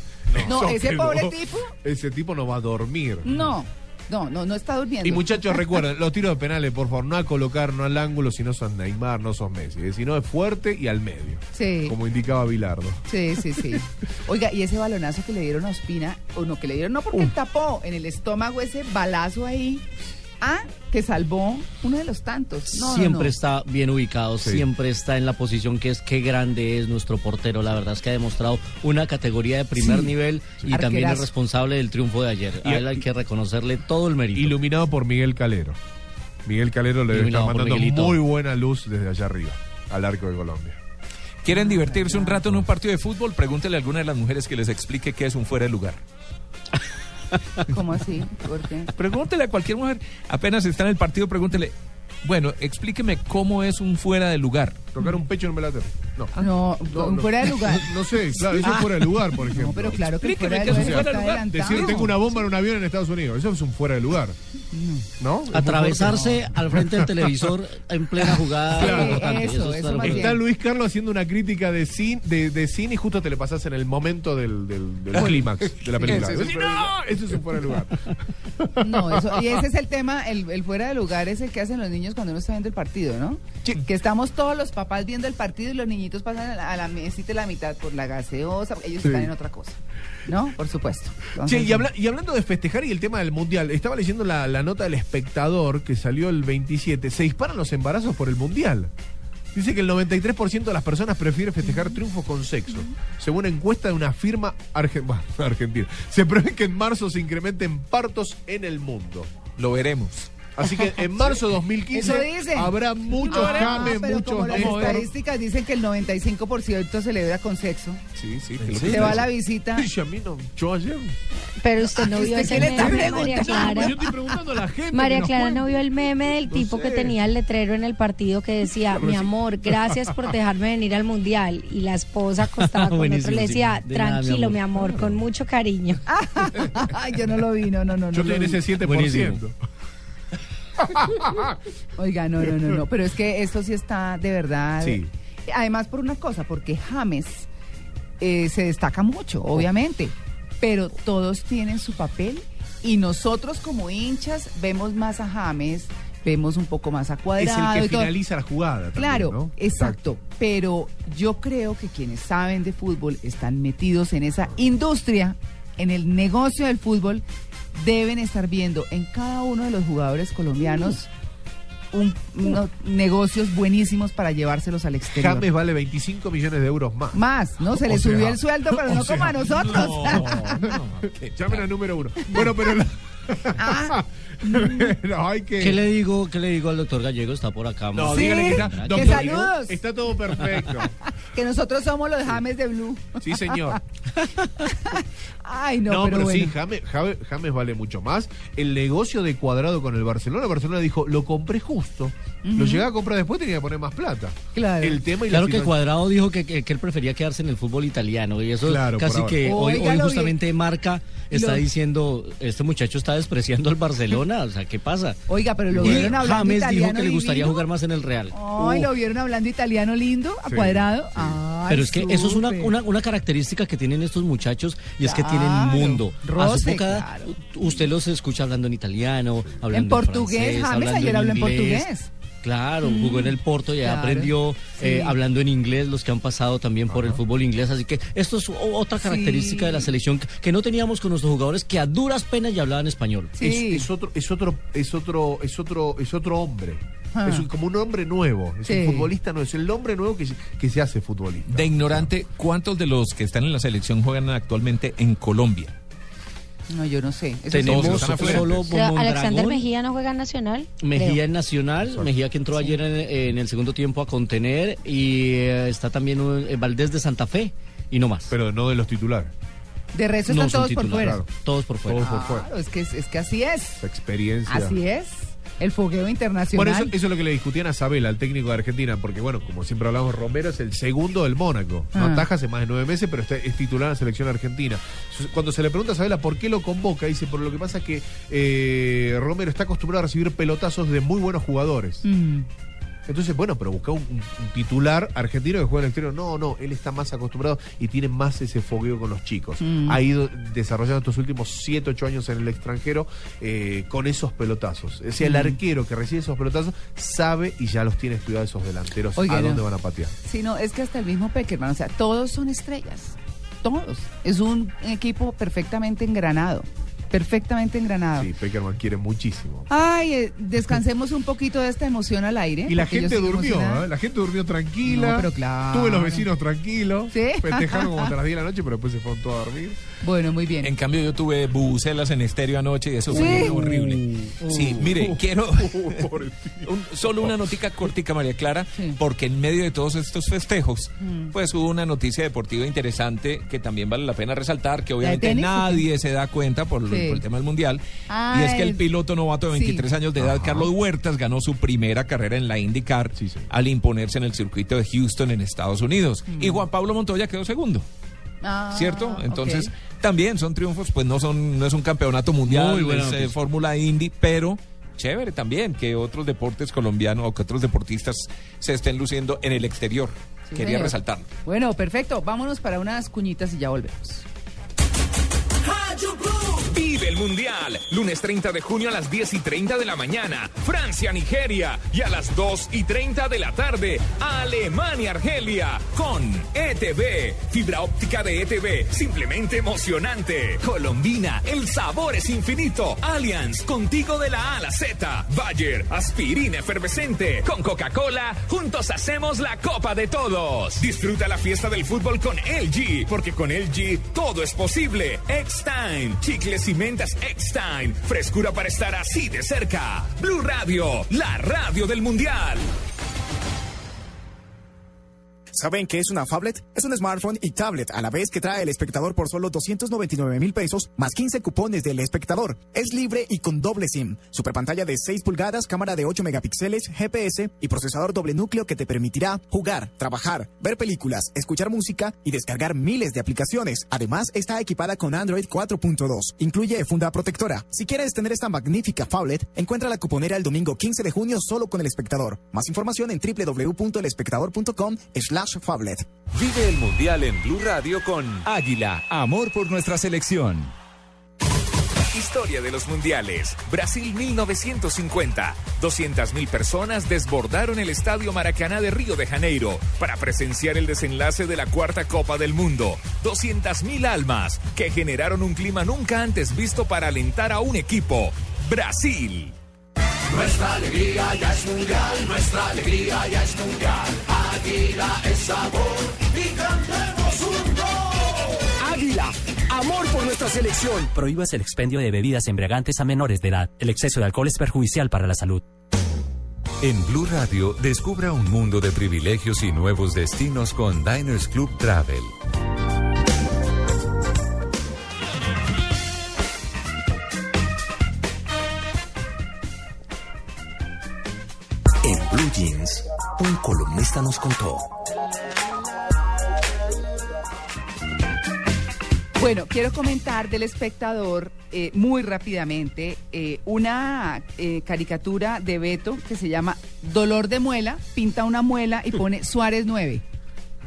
no, Eso ese pobre no. tipo, Ese tipo no va a dormir. no, no, no, no está durmiendo. Y muchachos, recuerden, los tiros de penales, por favor, no a colocar, no al ángulo, si no son Neymar, no son Messi. eh, Si no es fuerte y al medio. Sí. Como indicaba Bilardo. Sí, sí, sí. Oiga, y ese balonazo que le dieron a Ospina, o no, que le dieron, no porque tapó en el estómago ese balazo ahí, ah, que salvó uno de los tantos. No, siempre no. está bien ubicado, Sí. siempre está en la posición que es qué grande es nuestro portero. La verdad es que ha demostrado una categoría de primer Sí. nivel y Arquerazo. también es responsable del triunfo de ayer. Y- a él hay que reconocerle todo el mérito. Iluminado por Miguel Calero. Miguel Calero le está mandando Miguelito. muy buena luz desde allá arriba, al arco de Colombia. ¿Quieren divertirse un rato en un partido de fútbol? Pregúntele a alguna de las mujeres que les explique qué es un fuera de lugar. ¿Cómo así? Pregúntele a cualquier mujer, apenas está en el partido, pregúntele, bueno, explíqueme cómo es un fuera de lugar. Tocar un pecho en Belater. No. No, No, no. fuera de lugar. No sé, claro, eso es fuera de lugar, por ejemplo. No, pero claro que Explíqueme fuera de un lugar fuera de está lugar. Decir, tengo una bomba en un avión en Estados Unidos, eso es un fuera de lugar. ¿No? Es muy Atravesarse al frente del televisor en plena jugada. Claro. Eso, es eso claro fuerte. Está Luis Carlos haciendo una crítica de cine, de, de cine y justo te le pasas en el momento del, del, del clímax de la película. Es un no, eso es un fuera de lugar. No, eso, y ese es el tema, el, el fuera de lugar es el que hacen los niños cuando uno está viendo el partido, ¿no? Que estamos todos los papás viendo el partido y los niñitos pasan a la, a la mesita la mitad por la gaseosa, ellos Sí. están en otra cosa, ¿no? Por supuesto. Entonces, Che, y, habla- y hablando de festejar y el tema del mundial, estaba leyendo la, la nota del espectador que salió el 27. Se disparan los embarazos por el mundial. Dice que el 93% de las personas prefiere festejar triunfos con sexo. Según encuesta de una firma argen- bueno, argentina. Se prevé que en marzo se incrementen partos en el mundo. Lo veremos. Así que en marzo de 2015 Eso dicen. habrá muchos cames, pero muchos como las estadísticas dicen que el 95% celebra con sexo. Sí, sí. ¿En que lo- serio? Se va a la visita. Ay, a mí no, yo ayer. Pero usted no vio ¿Usted ese meme, María? Clara. Yo estoy preguntando a la gente. que María Clara no vio el meme del No tipo que sé. tenía el letrero en el partido que decía, mi amor, gracias por dejarme venir al mundial. Y la esposa acostada con otro le decía, sí. De nada, mi tranquilo, amor. mi amor, con mucho cariño. Yo no lo vi, no, no, no. Yo no ese 7%. Buenísimo. Oiga, no, no, no, no. Pero es que esto sí está de verdad. Sí. Además, por una cosa, porque James eh, se destaca mucho, obviamente. Pero todos tienen su papel y nosotros como hinchas vemos más a James, vemos un poco más a Es Cuadrado. el que y todo. finaliza la jugada. también, Claro, ¿no? exacto. Pero yo creo que quienes saben de fútbol, están metidos en esa industria, en el negocio del fútbol, deben estar viendo en cada uno de los jugadores colombianos un- unos negocios buenísimos para llevárselos al exterior. James vale 25 millones de euros más. Más, ¿no? Se O le sea, subió el sueldo, pero no sea, como a nosotros. Llamen al número uno. Bueno, pero la, Ah. no, hay que... ¿Qué le digo, qué le digo al doctor Gallego? Está por acá. No. Sí, dígale que está... que saludos. Está todo perfecto. Que nosotros somos los James de Blue. Sí, señor. Ay, no, No, pero, pero, bueno. sí, James, James- James vale mucho más. El negocio de cuadrado con el Barcelona, Barcelona dijo, lo compré justo. Lo llegué a comprar después, tenía que poner más plata. Claro. El tema y Claro la que Cuadrado dijo que, que- que él prefería quedarse en el fútbol italiano y eso Claro, casi que hoy, justamente Marca está Lo- diciendo, este muchacho está despreciando al Barcelona, o sea, ¿qué pasa? Oiga, pero lo vieron hablando James italiano dijo que le gustaría divino. jugar más en el Real. Ay, lo vieron hablando italiano lindo, a Sí, cuadrado. Ay, Pero es que eso es una, una, una característica que tienen estos muchachos y es que Claro, tienen mundo. a roce, su época, claro. usted los escucha hablando en italiano, hablando en, portugués, francés, James hablando ayer habló en portugués. Claro, jugó en el Porto y claro, aprendió eh, hablando en inglés los que han pasado también por el fútbol inglés. Así que esto es otra característica Sí. de la selección que, que no teníamos con nuestros jugadores que a duras penas ya hablaban español. Sí. Es, es otro, es otro, es otro, es otro, es otro hombre. Ah. Es un- como un hombre nuevo. Es Sí. un futbolista nuevo. Es el hombre nuevo que, que se hace futbolista. De ignorante, ¿cuántos de los que están en la selección juegan actualmente en Colombia? No, yo no sé. Eso Tenemos solo O sea, Alexander Mejía no juega en Nacional. Mejía en Nacional, Mejía que entró ayer en, en el segundo tiempo a contener y eh, está también eh, Valdés de Santa Fe y no más. Pero no de los titulares. De resto no están son todos por fuera. Claro. todos por fuera. Todos por fuera. Claro, es que, es, que así es. Experiencia. Así es. El fogueo Bueno, internacional. eso, eso es lo que le discutían a Sabela, al técnico de Argentina, porque bueno, como siempre hablamos, Romero es el segundo del Mónaco. No Ah. ataja hace más de nueve meses, pero está, es titular en la selección argentina. Cuando se le pregunta a Sabela por qué lo convoca, dice, por lo que pasa es que eh, Romero está acostumbrado a recibir pelotazos de muy buenos jugadores. Mm. Entonces, bueno, pero busca un, titular argentino que juega en el exterior. No, no, él está más acostumbrado y tiene más ese fogueo con los chicos. Mm. Ha ido desarrollando estos últimos 7, 8 años en el extranjero eh, con esos pelotazos. O sea, el Mm. arquero que recibe esos pelotazos sabe y ya los tiene estudiados esos delanteros Oiga, a no. dónde van a patear. Sí, no, es que hasta el mismo Peckerman, o sea, todos son estrellas. Todos. Es un equipo perfectamente engranado. Perfectamente engranado. Sí, Peckerman quiere muchísimo. Ay, eh, descansemos un poquito de esta emoción al aire. Y la gente durmió. ¿eh? la gente durmió tranquila. No, pero claro. Tuve los vecinos tranquilos. Sí. Festejaron como hasta las 10 de la noche, pero después se fueron todos a dormir. Bueno, muy bien. En cambio, yo tuve bucelas en estéreo anoche y eso Sí. fue horrible. Sí, mire, quiero Pobrecito. un- solo una notica cortica, María Clara, Sí. porque en medio de todos estos festejos, Mm. pues hubo una noticia deportiva interesante que también vale la pena resaltar, que obviamente nadie se da cuenta por, Sí. por el tema del Mundial, Ah, y es que el piloto novato de sí. 23 años de edad, Carlos Huertas, ganó su primera carrera en la IndyCar al imponerse en el circuito de Houston en Estados Unidos. Y Juan Pablo Montoya quedó segundo. Ah, ¿cierto? Entonces, también son triunfos, pues no son no es un campeonato mundial, Muy buena es eh. Fórmula Indy, pero chévere también que otros deportes colombianos o que otros deportistas se estén luciendo en el exterior. Sí, Quería señor. resaltarlo. Bueno, perfecto. Vámonos para unas cuñitas y ya volvemos. El Mundial. Lunes 30 de junio a las 10 y 30 de la mañana. Francia, Nigeria. Y a las 2 y 30 de la tarde. Alemania, Argelia. Con ETV. Fibra óptica de ETV. Simplemente emocionante. Colombina. El sabor es infinito. Allianz. Contigo de la A a la Z. Bayer. Aspirina efervescente. Con Coca-Cola. Juntos hacemos la Copa de Todos. Disfruta la fiesta del fútbol con LG. Porque con LG todo es posible. X-Time. Chicles y Frescura para estar así de cerca. Blue Radio. La radio del Mundial. ¿Saben qué es una phablet? Es un smartphone y tablet a la vez que trae el espectador por solo 299 mil pesos más 15 cupones del espectador. Es libre y con doble SIM. Super pantalla de 6 pulgadas, cámara de 8 megapíxeles, GPS y procesador doble núcleo que te permitirá jugar, trabajar, ver películas, escuchar música y descargar miles de aplicaciones. Además, está equipada con Android 4.2. Incluye funda protectora. Si quieres tener esta magnífica phablet, encuentra la cuponera el domingo 15 de junio solo con el espectador. Más información en www.elespectador.com Vive el Mundial en Blue Radio con Águila, amor por nuestra selección. Historia de los mundiales. Brasil 1950. 200.000 personas desbordaron el Estadio Maracaná de Río de Janeiro para presenciar el desenlace de la cuarta Copa del Mundo. 200.000 almas que generaron un clima nunca antes visto para alentar a un equipo. Brasil. Nuestra alegría ya es mundial, nuestra alegría ya es mundial. Águila es sabor y cantemos un gol. Águila, amor por nuestra nuestra selección. Prohíbas el expendio de bebidas embriagantes a menores de edad. El exceso de alcohol es perjudicial para la salud. En Blue Radio, descubra un mundo de privilegios y nuevos destinos con Diners Club Travel. Jeans, un columnista nos contó. Bueno, quiero comentar del espectador eh, muy rápidamente eh, una eh, caricatura de Beto que se llama Dolor de muela, pinta una muela y pone Suárez 9.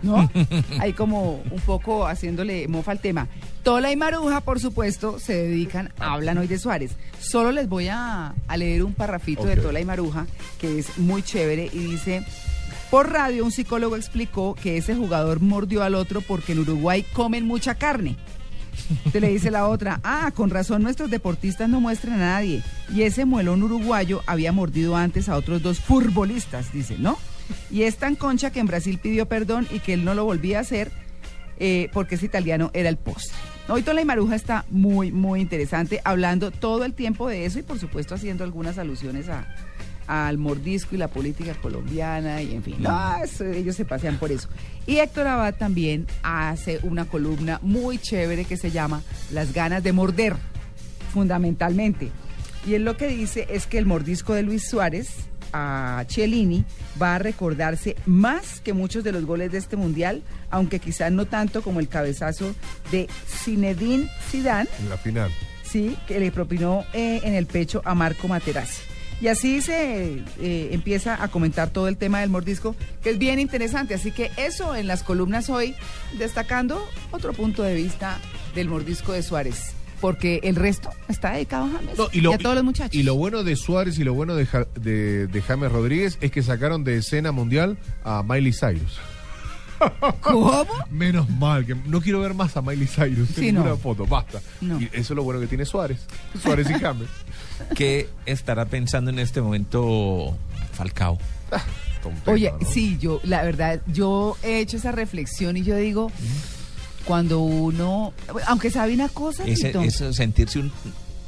¿No? Ahí como un poco haciéndole mofa al tema. Tola y Maruja, por supuesto, se dedican, hablan hoy de Suárez. Solo les voy a, a leer un parrafito de. Tola y Maruja, que es muy chévere, y dice, por radio un psicólogo explicó que ese jugador mordió al otro porque en Uruguay comen mucha carne. Te le dice la otra, ah, con razón nuestros deportistas no muestran a nadie. Y ese muelón uruguayo había mordido antes a otros dos futbolistas, dice, ¿no? Y es tan concha que en Brasil pidió perdón y que él no lo volvía a hacer eh, porque ese italiano era el postre. Hoy Tola y Maruja está muy, muy interesante, hablando todo el tiempo de eso y por supuesto haciendo algunas alusiones a, al mordisco y la política colombiana y en fin, no, eso, ellos se pasean por eso. Y Héctor Abad también hace una columna muy chévere que se llama Las ganas de morder, fundamentalmente. Y él lo que dice es que el mordisco de Luis Suárez a Cellini va a recordarse más que muchos de los goles de este mundial, aunque quizás no tanto como el cabezazo de Zinedine Zidane, En la final. sí, que le propinó eh, en el pecho a Marco Materazzi. Y así se eh, empieza a comentar todo el tema del mordisco, que es bien interesante. Así que eso en las columnas hoy, destacando otro punto de vista del mordisco de Suárez. Porque el resto está dedicado a James No, y, a todos los muchachos. y lo bueno de Suárez y lo bueno de, Ja- de, de James Rodríguez es que sacaron de escena mundial a Miley Cyrus. ¿Cómo? Menos mal, que no quiero ver más a Miley Cyrus Sí, en no. foto, basta. No. Y eso es lo bueno que tiene Suárez. Suárez y James. ¿Qué estará pensando en este momento Falcao? Tontera, Oye, ¿no? sí, yo, la verdad, yo he hecho esa reflexión y yo digo, cuando uno, aunque sabe una cosa, Ese, eso, sentirse un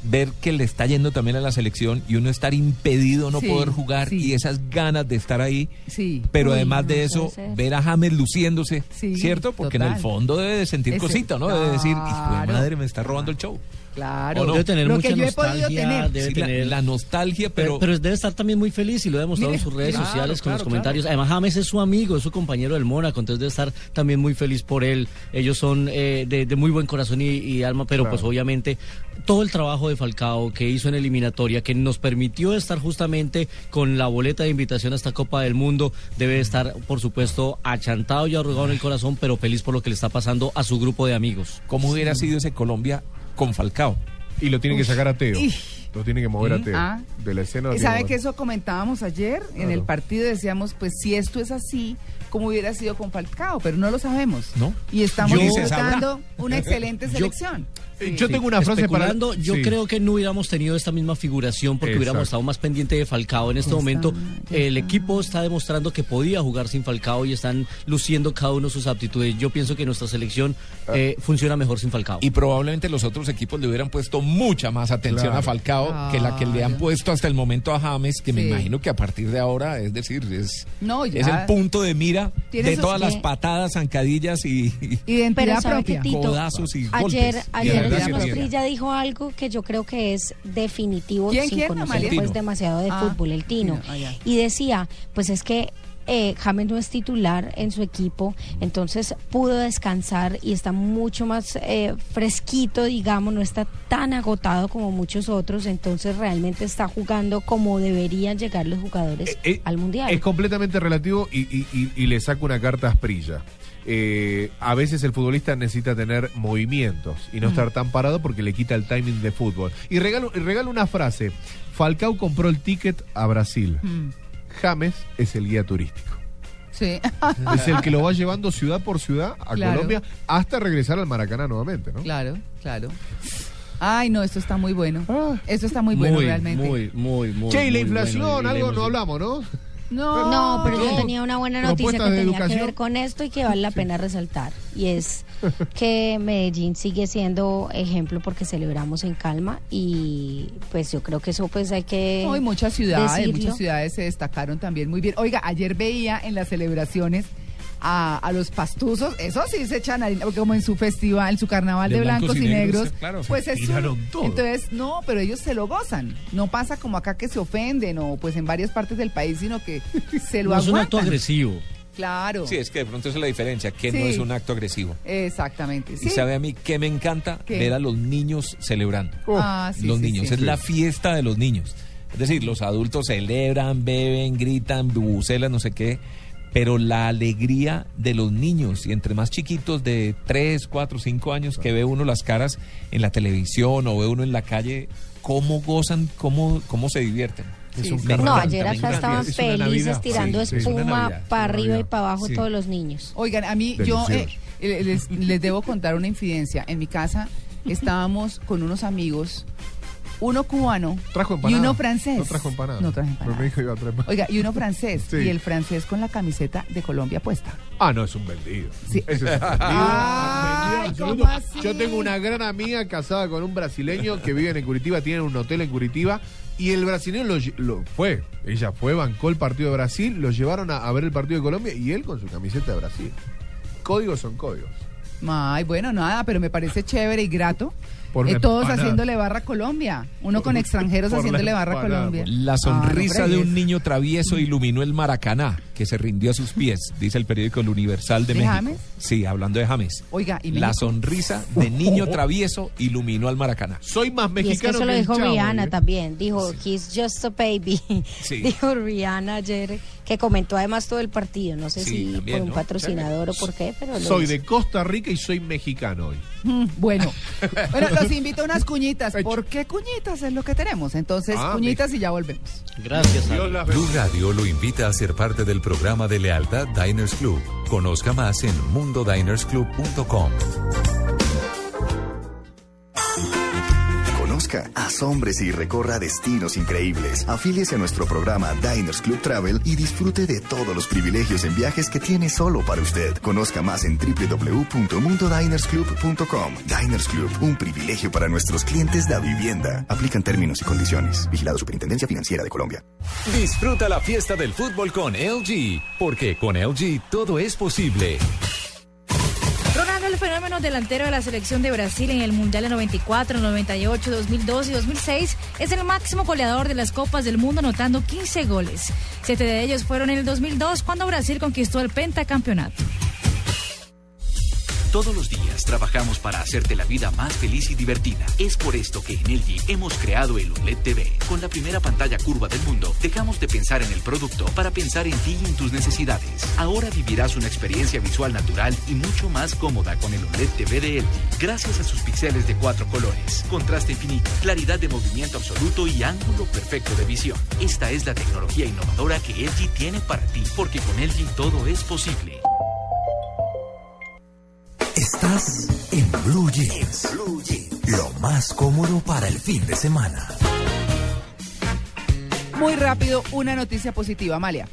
ver que le está yendo también a la selección y uno estar impedido no Sí, poder jugar sí. y esas ganas de estar ahí. sí. Pero Uy, además no de eso, ser. ver a James luciéndose, Sí, ¿cierto? Porque en el fondo debe de sentir Ese- cosita, ¿no? Debe decir, hijo de Claro. madre, me está robando el show. Claro, ¿O no? Debe tener lo mucha que yo he podido nostalgia, tener. debe Sí, tener... la nostalgia, Pero, pero, pero debe estar también muy feliz y lo ha demostrado Mire, en sus redes claro, sociales con los claro, comentarios. Además, James es su amigo, es su compañero del Mónaco, entonces debe estar también muy feliz por él. Ellos son eh, de, de muy buen corazón y, y alma, pero Claro. pues obviamente todo el trabajo de Falcao que hizo en eliminatoria, que nos permitió estar justamente con la boleta de invitación a esta Copa del Mundo, debe estar, por supuesto, achantado y arrugado en el corazón, pero feliz por lo que le está pasando a su grupo de amigos. ¿cómo hubiera sido ese Colombia con Falcao? Y lo tienen que sacar a Teo. Lo tienen que mover a Teo. Ah. De la escena. sabe que eso comentábamos ayer en el partido, decíamos, pues si esto es así, ¿cómo hubiera sido con Falcao? Pero no lo sabemos. ¿No? Y estamos disfrutando una excelente selección. Eh, Sí. Yo tengo una frase para. Yo Sí. creo que no hubiéramos tenido esta misma figuración porque hubiéramos estado más pendiente de Falcao. En este momento, está, el está. equipo está demostrando que podía jugar sin Falcao y están luciendo cada uno sus aptitudes. Yo pienso que nuestra selección eh, funciona mejor sin Falcao. Y probablemente los otros equipos le hubieran puesto mucha más atención Claro. a Falcao que la que le han puesto hasta el momento a James, que me imagino que a partir de ahora, es decir, es, No, ya. es el punto de mira de todas las patadas, zancadillas y, y Identidad propia. Tito, codazos y Ayer, golpes. Ayer. Asprilla dijo algo que yo creo que es definitivo ¿Quién, sin quién, conocer Amalia? pues demasiado de Ah, fútbol, el Tino. Tino, ah, ya. y decía, pues es que eh, James no es titular en su equipo, entonces pudo descansar y está mucho más eh, fresquito, digamos, no está tan agotado como muchos otros, entonces realmente está jugando como deberían llegar los jugadores Eh, eh, al Mundial. Es completamente relativo y, y- y- y le saco una carta a Asprilla. Eh, a veces el futbolista necesita tener movimientos y no estar tan parado porque le quita el timing de fútbol. Y regalo, y regalo una frase. Falcao compró el ticket a Brasil. Mm, James es el guía turístico. Sí. Es el que lo va llevando ciudad por ciudad a Claro. Colombia hasta regresar al Maracaná nuevamente, ¿no? claro, claro. Ay, no, esto está muy bueno. Ah. Esto está muy bueno realmente. Muy, muy, muy. che, y la inflación, bueno, y- y algo no hablamos, ¿no? No, No, pero yo tenía una buena noticia que tenía que ver con esto y que vale la pena resaltar. Y es que Medellín sigue siendo ejemplo porque celebramos en calma y pues yo creo que eso pues hay que Hoy muchas ciudades, decirlo. muchas ciudades se destacaron también muy bien. Oiga, ayer veía en las celebraciones a, a los pastuzos, eso sí se echan harina, porque como en su festival, en su carnaval de, blancos, y negros, claro. pues es un- todo. entonces no, pero ellos se lo gozan. No pasa como acá que se ofenden o pues en varias partes del país, sino que se lo No es un acto agresivo. Claro. Sí, es que de pronto esa es la diferencia, que no es un acto agresivo. Exactamente. Sí. Y sabe a mí que me encanta ¿Qué? ver a los niños celebrando. Ah, sí, los sí, niños, sí. es la fiesta de los niños. Es decir, los adultos celebran, beben, gritan, bubucelan, no sé qué, pero la alegría de los niños, y entre más chiquitos de 3, 4, 5 años, que ve uno las caras en la televisión o ve uno en la calle, cómo gozan, cómo, cómo se divierten. Sí, sí. No, ayer acá estaban Es felices tirando Sí, sí, es una espuma Navidad, para es una arriba y para abajo Sí. todos los niños. Oigan, a mí yo eh, Delicioso. les, les debo contar una infidencia. En mi casa estábamos con unos amigos, uno cubano Trajo y empanada. uno francés. No trajo empanada. No traje Pero empanada. me dijo iba a traer empanada. Oiga, y uno francés. Sí. Y el francés con la camiseta de Colombia puesta. Ah, no, es un vendido. Sí. Ese es un vendido. Ay, ¿cómo así? Yo tengo una gran amiga casada con un brasileño que vive en Curitiba, tienen un hotel en Curitiba. Y el brasileño lo- fue, ella fue, bancó el partido de Brasil, lo llevaron a, a ver el partido de Colombia y él con su camiseta de Brasil. Códigos son códigos. Ay, bueno, nada, pero me parece chévere y grato. Eh, todos empanada. haciéndole barra a Colombia. Uno con extranjeros haciéndole barra a Colombia. La Ah, sonrisa no de un niño travieso iluminó el Maracaná, que se rindió a sus pies, dice el periódico El Universal de, ¿De México. James? Sí, hablando de James. Oiga, ¿y La sonrisa de niño travieso iluminó al Maracaná. Soy más Y es que mexicano eso lo dijo Chavo, Rihanna ¿eh? también. Dijo, he's just a baby. Sí. Dijo Rihanna ayer, que comentó además todo el partido. No sé Sí, si también, por un ¿no? patrocinador o por qué, pero lo Soy hizo. de Costa Rica y soy mexicano hoy. Mm, Bueno, bueno, los invito a unas cuñitas. ¿Por qué cuñitas? Es lo que tenemos. Entonces, Ah, cuñitas y ya volvemos. Gracias, Dios Blue. Radio lo invita a ser parte del programa de lealtad Diners Club. Conozca más en mundodinersclub.com. Conozca, asómbrese y recorra destinos increíbles. Afíliese a nuestro programa Diners Club Travel y disfrute de todos los privilegios en viajes que tiene solo para usted. Conozca más en www.mundodinersclub.com. Diners Club, un privilegio para nuestros clientes de vivienda. Aplican términos y condiciones. Vigilado Superintendencia Financiera de Colombia. Disfruta la fiesta del fútbol con LG, porque con LG todo es posible. El fenómeno delantero de la selección de Brasil en el Mundial de 94, 98, 2002 y 2006, es el máximo goleador de las Copas del Mundo, anotando 15 goles. Siete de ellos fueron en el 2002, cuando Brasil conquistó el pentacampeonato. Todos los días trabajamos para hacerte la vida más feliz y divertida. Es por esto que en LG hemos creado el OLED TV. Con la primera pantalla curva del mundo, dejamos de pensar en el producto para pensar en ti y en tus necesidades. Ahora vivirás una experiencia visual natural y mucho más cómoda con el OLED TV de LG. Gracias a sus píxeles de cuatro colores, contraste infinito, claridad de movimiento absoluto y ángulo perfecto de visión. Esta es la tecnología innovadora que LG tiene para ti, porque con LG todo es posible. Estás en Blue Jeans. Lo más cómodo para el fin de semana. Muy rápido, una noticia positiva, Amalia.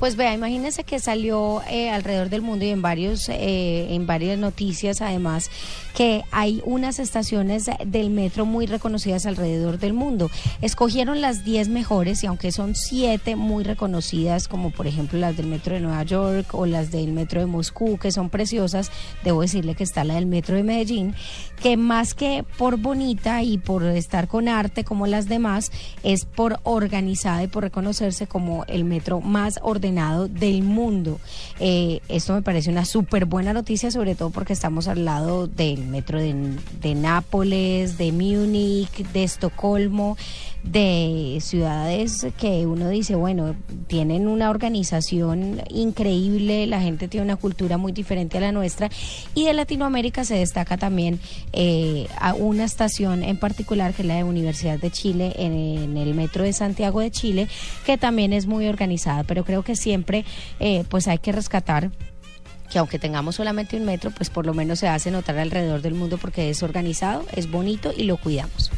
Pues vea, imagínense que salió eh, alrededor del mundo y en varios, eh, en varias noticias además que hay unas estaciones del metro muy reconocidas alrededor del mundo. Escogieron las 10 mejores y aunque son 7 muy reconocidas, como por ejemplo las del metro de Nueva York o las del metro de Moscú, que son preciosas, debo decirle que está la del metro de Medellín, que más que por bonita y por estar con arte como las demás, es por organizada y por reconocerse como el metro más ordenado del mundo. Eh, esto me parece una súper buena noticia, sobre todo porque estamos al lado del metro de, de Nápoles, de Múnich, de Estocolmo, de ciudades que uno dice, bueno, tienen una organización increíble, la gente tiene una cultura muy diferente a la nuestra y de Latinoamérica se destaca también eh, a una estación en particular que es la de Universidad de Chile en, en el metro de Santiago de Chile que también es muy organizada, pero creo que siempre eh, pues hay que rescatar que aunque tengamos solamente un metro, pues por lo menos se hace notar alrededor del mundo porque es organizado, es bonito y lo cuidamos.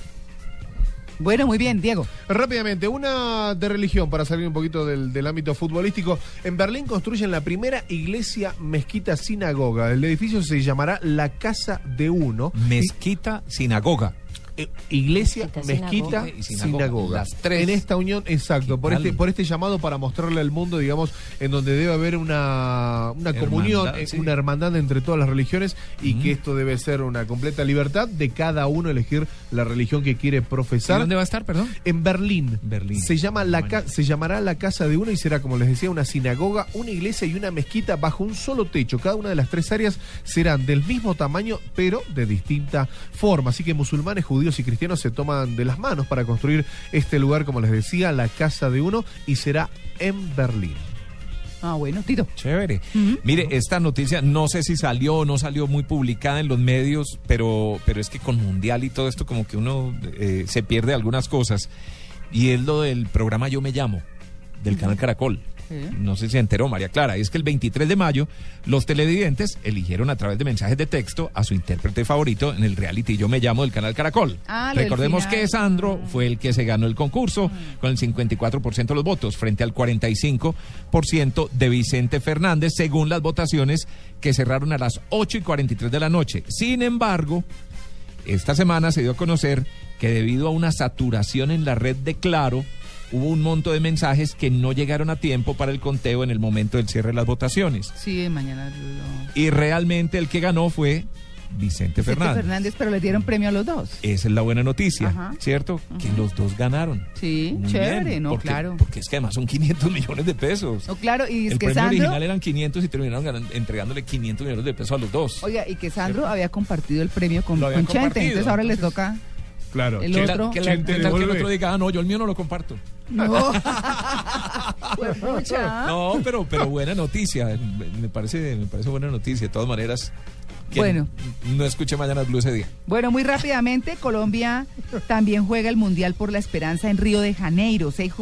Bueno, muy bien, Diego. Rápidamente, una de religión para salir un poquito del, del ámbito futbolístico. En Berlín construyen la primera iglesia mezquita sinagoga. El edificio se llamará La Casa de Uno. Mezquita Sinagoga. Eh, iglesia, Mezquita, mezquita, sinagoga. sinagoga. Sinagoga. Las tres. En esta unión, exacto, por ¿Qué este, por este llamado para mostrarle al mundo, digamos, en donde debe haber una, una comunión, Hermandad, eh, sí. una hermandad entre todas las religiones y que esto debe ser una completa libertad de cada uno elegir la religión que quiere profesar. ¿Y dónde va a estar, perdón? En Berlín. Berlín. Se, llama la ca- se llamará la casa de uno y será, como les decía, una sinagoga, una iglesia y una mezquita bajo un solo techo. Cada una de las tres áreas serán del mismo tamaño, pero de distinta forma. Así que musulmanes, judíos y cristianos se toman de las manos para construir este lugar, como les decía, la casa de uno, y será en Berlín. Ah, bueno, Tito. Chévere. Mire, esta noticia no sé si salió o no salió muy publicada en los medios, pero, pero es que con Mundial y todo esto como que uno eh, se pierde algunas cosas. Y es lo del programa Yo Me Llamo, del canal Caracol. No sé si se enteró María Clara. Es que el 23 de mayo los televidentes eligieron a través de mensajes de texto a su intérprete favorito en el reality Yo Me Llamo del canal Caracol. Ah, Recordemos que Sandro fue el que se ganó el concurso con el 54% de los votos frente al 45% de Vicente Fernández según las votaciones que cerraron a las 8 y 43 de la noche. Sin embargo, esta semana se dio a conocer que debido a una saturación en la red de Claro, hubo un monto de mensajes que no llegaron a tiempo para el conteo en el momento del cierre de las votaciones. Sí, mañana lo... Y realmente el que ganó fue Vicente Vicente Fernández. Fernández, pero le dieron premio a los dos. Esa es la buena noticia, Ajá. ¿cierto? Que los dos ganaron. Sí, Muy chévere, bien, no, porque- claro. Porque es que además son 500 millones de pesos. No, claro, y es el que premio Sandro... original eran 500 y terminaron entregándole 500 millones de pesos a los dos. Oiga, y que Sandro había compartido el premio con, con Chente, entonces ahora les toca... Claro. El ¿Qué otro... que el otro diga, ah, no, yo el mío no lo comparto? No. Pues. No, pero, pero buena noticia. Me parece, me parece buena noticia. De todas maneras, Bueno. no escuché mañana Blue ese día. Bueno, muy rápidamente, Colombia también juega el Mundial por la Esperanza en Río de Janeiro. Seis